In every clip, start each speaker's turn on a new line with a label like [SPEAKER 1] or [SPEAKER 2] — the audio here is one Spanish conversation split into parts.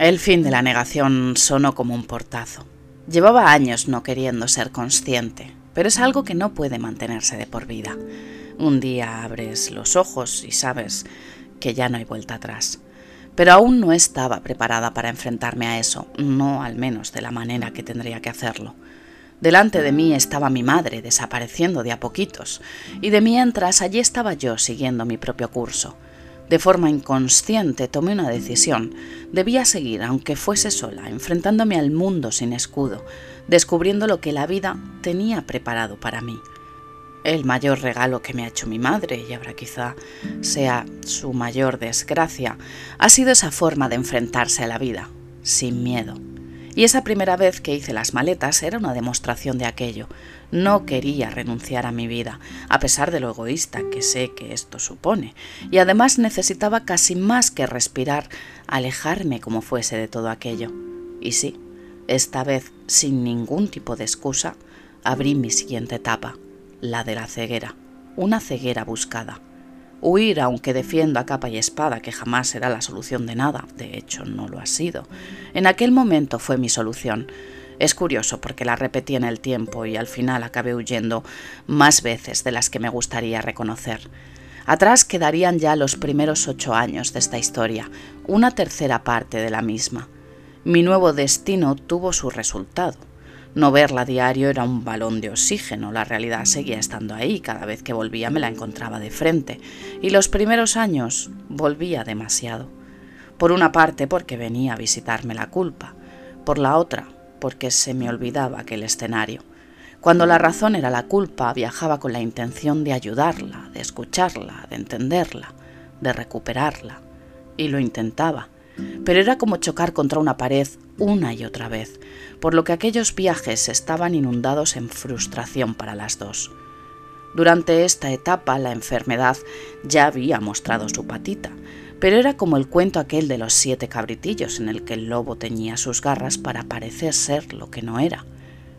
[SPEAKER 1] El fin de la negación sonó como un portazo. Llevaba años no queriendo ser consciente, pero es algo que no puede mantenerse de por vida. Un día abres los ojos y sabes que ya no hay vuelta atrás. Pero aún no estaba preparada para enfrentarme a eso, no al menos de la manera que tendría que hacerlo. Delante de mí estaba mi madre desapareciendo de a poquitos, y de mientras allí estaba yo siguiendo mi propio curso. De forma inconsciente tomé una decisión. Debía seguir, aunque fuese sola, enfrentándome al mundo sin escudo, descubriendo lo que la vida tenía preparado para mí. El mayor regalo que me ha hecho mi madre, y ahora quizá sea su mayor desgracia, ha sido esa forma de enfrentarse a la vida, sin miedo. Y esa primera vez que hice las maletas era una demostración de aquello. No quería renunciar a mi vida, a pesar de lo egoísta que sé que esto supone, y además necesitaba casi más que respirar, alejarme como fuese de todo aquello. Y sí, esta vez, sin ningún tipo de excusa, abrí mi siguiente etapa, la de la ceguera, una ceguera buscada. Huir, aunque defiendo a capa y espada que jamás será la solución de nada, de hecho no lo ha sido, en aquel momento fue mi solución. Es curioso porque la repetí en el tiempo y al final acabé huyendo más veces de las que me gustaría reconocer. Atrás quedarían ya los primeros ocho años de esta historia, una tercera parte de la misma. Mi nuevo destino tuvo su resultado. No verla a diario era un balón de oxígeno, la realidad seguía estando ahí, cada vez que volvía me la encontraba de frente, y los primeros años volvía demasiado. Por una parte porque venía a visitarme la culpa, por la otra porque se me olvidaba aquel escenario. Cuando la razón era la culpa, viajaba con la intención de ayudarla, de escucharla, de entenderla, de recuperarla, y lo intentaba, pero era como chocar contra una pared una y otra vez, por lo que aquellos viajes estaban inundados en frustración para las dos. Durante esta etapa la enfermedad ya había mostrado su patita, pero era como el cuento aquel de los siete cabritillos en el que el lobo teñía sus garras para parecer ser lo que no era.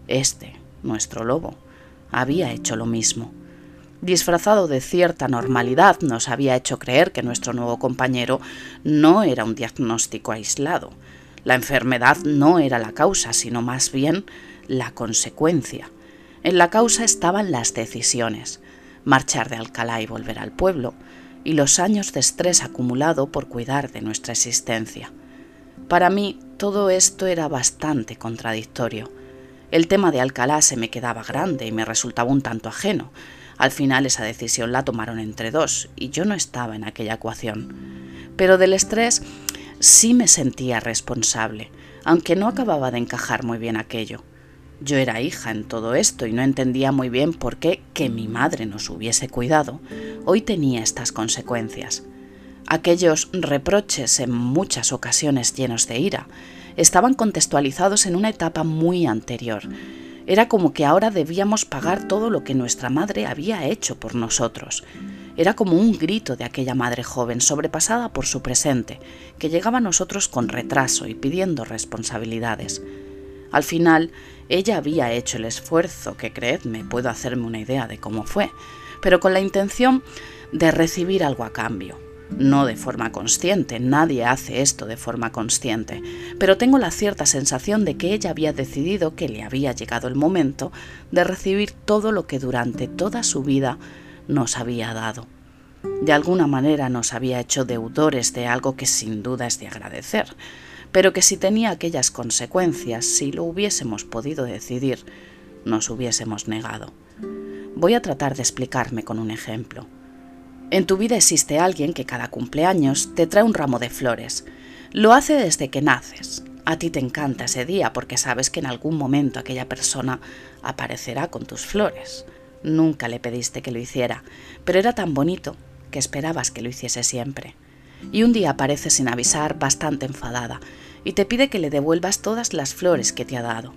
[SPEAKER 1] Este, nuestro lobo, había hecho lo mismo. Disfrazado de cierta normalidad, nos había hecho creer que nuestro nuevo compañero no era un diagnóstico aislado, la enfermedad no era la causa, sino más bien la consecuencia. En la causa estaban las decisiones, marchar de Alcalá y volver al pueblo, y los años de estrés acumulado por cuidar de nuestra existencia. Para mí todo esto era bastante contradictorio. El tema de Alcalá se me quedaba grande y me resultaba un tanto ajeno. Al final esa decisión la tomaron entre dos y yo no estaba en aquella ecuación. Pero del estrés sí me sentía responsable, aunque no acababa de encajar muy bien aquello. Yo era hija en todo esto y no entendía muy bien por qué que mi madre nos hubiese cuidado hoy tenía estas consecuencias. Aquellos reproches, en muchas ocasiones llenos de ira, estaban contextualizados en una etapa muy anterior. Era como que ahora debíamos pagar todo lo que nuestra madre había hecho por nosotros. Era como un grito de aquella madre joven, sobrepasada por su presente, que llegaba a nosotros con retraso y pidiendo responsabilidades. Al final, ella había hecho el esfuerzo, que creedme, puedo hacerme una idea de cómo fue, pero con la intención de recibir algo a cambio. No de forma consciente, nadie hace esto de forma consciente, pero tengo la cierta sensación de que ella había decidido que le había llegado el momento de recibir todo lo que durante toda su vida nos había dado. De alguna manera nos había hecho deudores de algo que sin duda es de agradecer, pero que si tenía aquellas consecuencias, si lo hubiésemos podido decidir, nos hubiésemos negado. Voy a tratar de explicarme con un ejemplo. En tu vida existe alguien que cada cumpleaños te trae un ramo de flores. Lo hace desde que naces. A ti te encanta ese día porque sabes que en algún momento aquella persona aparecerá con tus flores. Nunca le pediste que lo hiciera, pero era tan bonito que esperabas que lo hiciese siempre. Y un día aparece sin avisar bastante enfadada y te pide que le devuelvas todas las flores que te ha dado.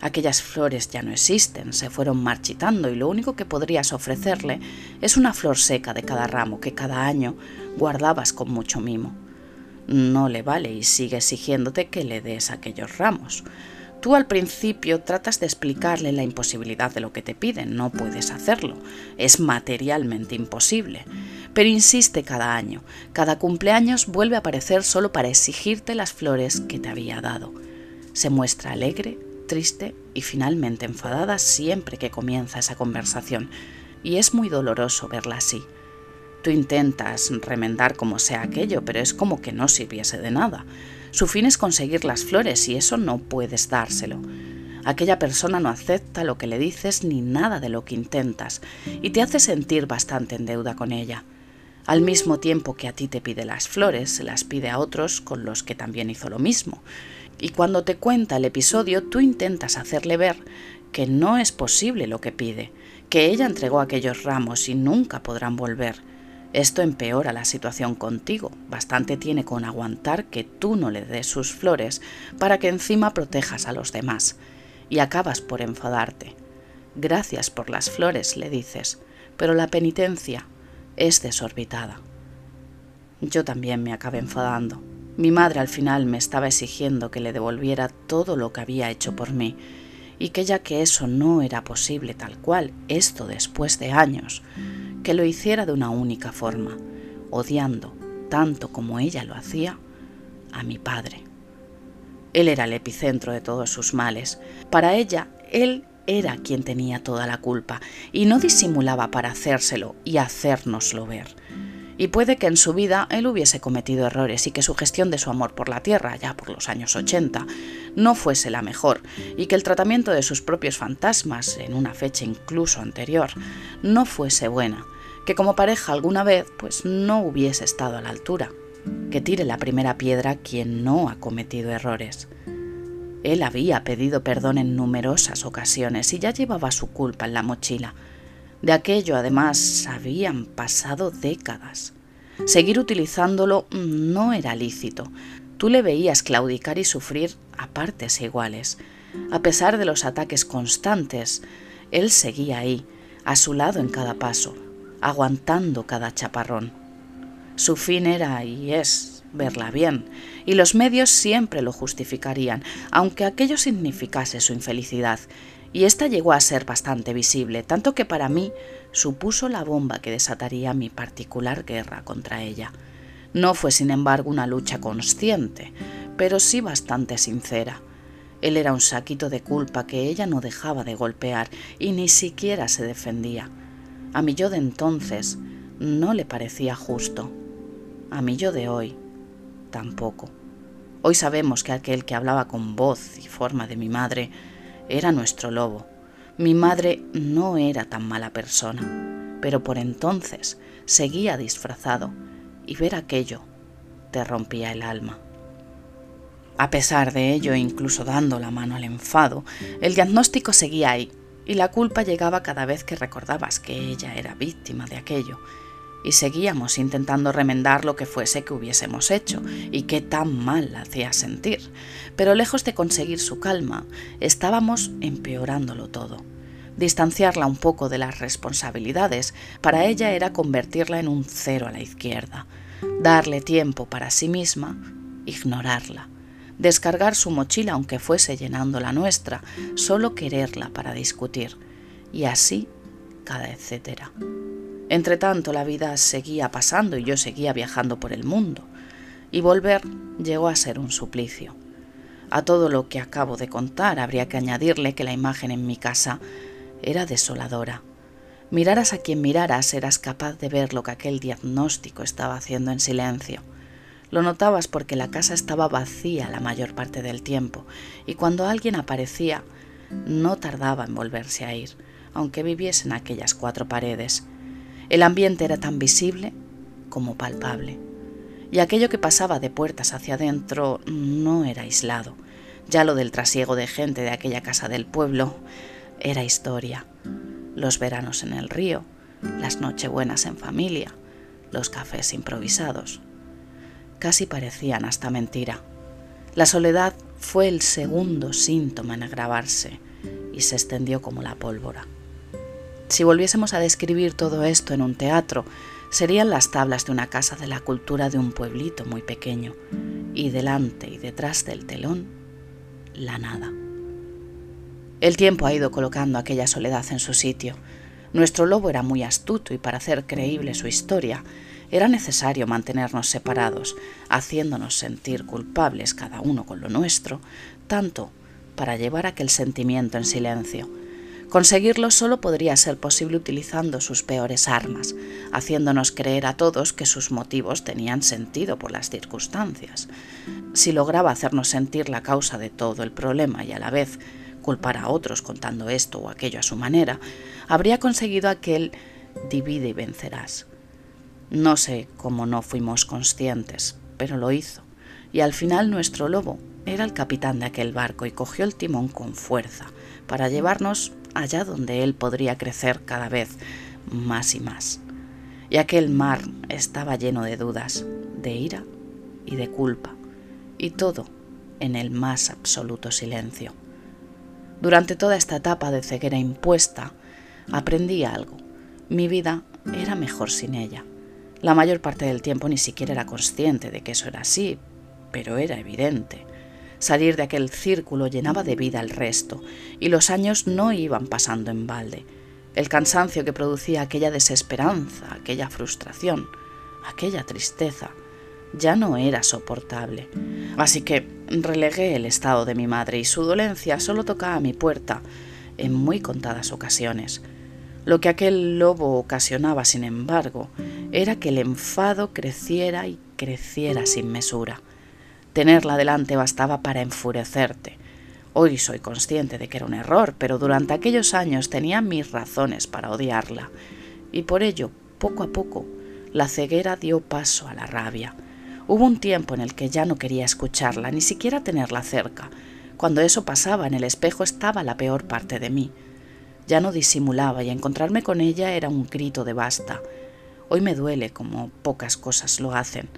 [SPEAKER 1] Aquellas flores ya no existen, se fueron marchitando y lo único que podrías ofrecerle es una flor seca de cada ramo que cada año guardabas con mucho mimo. No le vale y sigue exigiéndote que le des aquellos ramos. Tú al principio tratas de explicarle la imposibilidad de lo que te piden, no puedes hacerlo, es materialmente imposible. Pero insiste cada año, cada cumpleaños vuelve a aparecer solo para exigirte las flores que te había dado. Se muestra alegre, triste y finalmente enfadada siempre que comienza esa conversación, y es muy doloroso verla así. Tú intentas remendar como sea aquello, pero es como que no sirviese de nada. Su fin es conseguir las flores y eso no puedes dárselo. Aquella persona no acepta lo que le dices ni nada de lo que intentas y te hace sentir bastante en deuda con ella. Al mismo tiempo que a ti te pide las flores, se las pide a otros con los que también hizo lo mismo. Y cuando te cuenta el episodio, tú intentas hacerle ver que no es posible lo que pide, que ella entregó aquellos ramos y nunca podrán volver, esto empeora la situación contigo. Bastante tiene con aguantar que tú no le des sus flores para que encima protejas a los demás. Y acabas por enfadarte. Gracias por las flores, le dices, pero la penitencia es desorbitada. Yo también me acabé enfadando. Mi madre al final me estaba exigiendo que le devolviera todo lo que había hecho por mí, y que ya que eso no era posible tal cual, esto después de años, que lo hiciera de una única forma, odiando, tanto como ella lo hacía, a mi padre. Él era el epicentro de todos sus males. Para ella, él era quien tenía toda la culpa, y no disimulaba para hacérselo y hacérnoslo ver. Y puede que en su vida él hubiese cometido errores y que su gestión de su amor por la tierra, ya por los años 80, no fuese la mejor, y que el tratamiento de sus propios fantasmas, en una fecha incluso anterior, no fuese buena, que como pareja alguna vez pues no hubiese estado a la altura. Que tire la primera piedra quien no ha cometido errores. Él había pedido perdón en numerosas ocasiones y ya llevaba su culpa en la mochila, de aquello, además, habían pasado décadas. Seguir utilizándolo no era lícito. Tú le veías claudicar y sufrir a partes iguales. A pesar de los ataques constantes, él seguía ahí, a su lado en cada paso, aguantando cada chaparrón. Su fin era y es verla bien, y los medios siempre lo justificarían, aunque aquello significase su infelicidad, y esta llegó a ser bastante visible, tanto que para mí supuso la bomba que desataría mi particular guerra contra ella. No fue, sin embargo, una lucha consciente, pero sí bastante sincera. Él era un saquito de culpa que ella no dejaba de golpear y ni siquiera se defendía. A mi yo de entonces no le parecía justo. A mi yo de hoy tampoco. Hoy sabemos que aquel que hablaba con voz y forma de mi madre era nuestro lobo. Mi madre no era tan mala persona, pero por entonces seguía disfrazado y ver aquello te rompía el alma. A pesar de ello, incluso dando la mano al enfado, el diagnóstico seguía ahí y la culpa llegaba cada vez que recordabas que ella era víctima de aquello y seguíamos intentando remendar lo que fuese que hubiésemos hecho y que tan mal hacía sentir. Pero lejos de conseguir su calma, estábamos empeorándolo todo. Distanciarla un poco de las responsabilidades para ella era convertirla en un cero a la izquierda, darle tiempo para sí misma, ignorarla, descargar su mochila aunque fuese llenando la nuestra, solo quererla para discutir, y así cada etcétera. Entre tanto, la vida seguía pasando y yo seguía viajando por el mundo, y volver llegó a ser un suplicio. A todo lo que acabo de contar habría que añadirle que la imagen en mi casa era desoladora. Miraras a quien miraras, eras capaz de ver lo que aquel diagnóstico estaba haciendo en silencio. Lo notabas porque la casa estaba vacía la mayor parte del tiempo, y cuando alguien aparecía, no tardaba en volverse a ir, aunque viviese en aquellas cuatro paredes, el ambiente era tan visible como palpable, y aquello que pasaba de puertas hacia adentro no era aislado. Ya lo del trasiego de gente de aquella casa del pueblo era historia. Los veranos en el río, las nochebuenas en familia, los cafés improvisados. Casi parecían hasta mentira. La soledad fue el segundo síntoma en agravarse y se extendió como la pólvora. Si volviésemos a describir todo esto en un teatro, serían las tablas de una casa de la cultura de un pueblito muy pequeño, y delante y detrás del telón, la nada. El tiempo ha ido colocando aquella soledad en su sitio. Nuestro lobo era muy astuto y para hacer creíble su historia era necesario mantenernos separados, haciéndonos sentir culpables cada uno con lo nuestro, tanto para llevar aquel sentimiento en silencio. Conseguirlo solo podría ser posible utilizando sus peores armas, haciéndonos creer a todos que sus motivos tenían sentido por las circunstancias. Si lograba hacernos sentir la causa de todo el problema y a la vez culpar a otros contando esto o aquello a su manera, habría conseguido aquel divide y vencerás. No sé cómo no fuimos conscientes, pero lo hizo, y al final nuestro lobo era el capitán de aquel barco y cogió el timón con fuerza para llevarnos allá donde él podría crecer cada vez más y más. Y aquel mar estaba lleno de dudas, de ira y de culpa, y todo en el más absoluto silencio. Durante toda esta etapa de ceguera impuesta, aprendí algo. Mi vida era mejor sin ella. La mayor parte del tiempo ni siquiera era consciente de que eso era así, pero era evidente. Salir de aquel círculo llenaba de vida al resto, y los años no iban pasando en balde. El cansancio que producía aquella desesperanza, aquella frustración, aquella tristeza, ya no era soportable. Así que relegué el estado de mi madre y su dolencia solo tocaba a mi puerta en muy contadas ocasiones. Lo que aquel lobo ocasionaba, sin embargo, era que el enfado creciera y creciera sin mesura. Tenerla delante bastaba para enfurecerte. Hoy soy consciente de que era un error, pero durante aquellos años tenía mis razones para odiarla, y por ello, poco a poco, la ceguera dio paso a la rabia. Hubo un tiempo en el que ya no quería escucharla, ni siquiera tenerla cerca. Cuando eso pasaba, en el espejo estaba la peor parte de mí. Ya no disimulaba y encontrarme con ella era un grito de basta. Hoy me duele como pocas cosas lo hacen,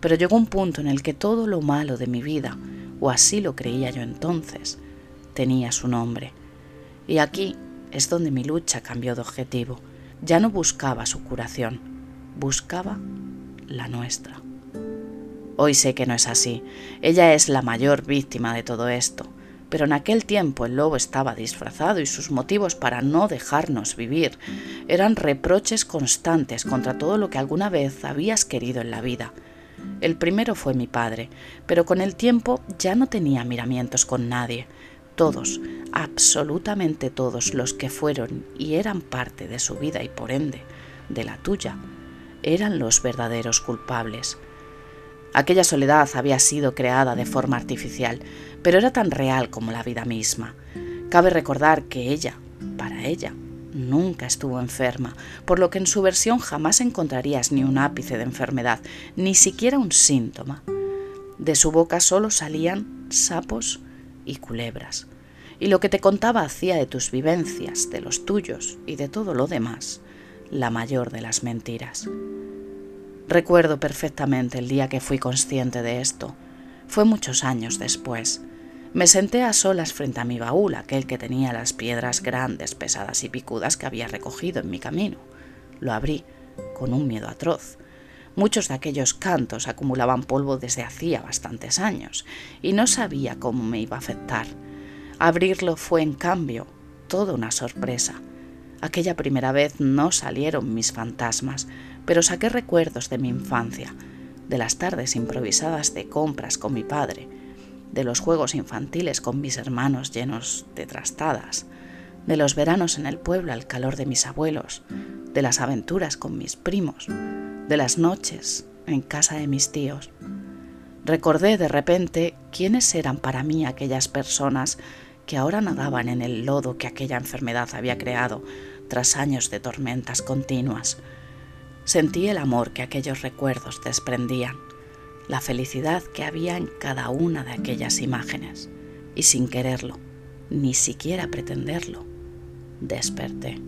[SPEAKER 1] pero llegó un punto en el que todo lo malo de mi vida, o así lo creía yo entonces, tenía su nombre. Y aquí es donde mi lucha cambió de objetivo. Ya no buscaba su curación, buscaba la nuestra. Hoy sé que no es así. Ella es la mayor víctima de todo esto. Pero en aquel tiempo el lobo estaba disfrazado y sus motivos para no dejarnos vivir eran reproches constantes contra todo lo que alguna vez habías querido en la vida. El primero fue mi padre, pero con el tiempo ya no tenía miramientos con nadie. Todos, absolutamente todos los que fueron y eran parte de su vida y por ende de la tuya, eran los verdaderos culpables. Aquella soledad había sido creada de forma artificial, pero era tan real como la vida misma. Cabe recordar que ella, para ella, nunca estuvo enferma, por lo que en su versión jamás encontrarías ni un ápice de enfermedad, ni siquiera un síntoma. De su boca solo salían sapos y culebras. Y lo que te contaba hacía de tus vivencias, de los tuyos y de todo lo demás, la mayor de las mentiras. Recuerdo perfectamente el día que fui consciente de esto. Fue muchos años después. Me senté a solas frente a mi baúl, aquel que tenía las piedras grandes, pesadas y picudas que había recogido en mi camino. Lo abrí, con un miedo atroz. Muchos de aquellos cantos acumulaban polvo desde hacía bastantes años, y no sabía cómo me iba a afectar. Abrirlo fue, en cambio, toda una sorpresa. Aquella primera vez no salieron mis fantasmas, pero saqué recuerdos de mi infancia, de las tardes improvisadas de compras con mi padre, de los juegos infantiles con mis hermanos llenos de trastadas, de los veranos en el pueblo al calor de mis abuelos, de las aventuras con mis primos, de las noches en casa de mis tíos. Recordé de repente quiénes eran para mí aquellas personas que ahora nadaban en el lodo que aquella enfermedad había creado tras años de tormentas continuas, Sentí el amor que aquellos recuerdos desprendían, la felicidad que había en cada una de aquellas imágenes, y sin quererlo, ni siquiera pretenderlo, desperté.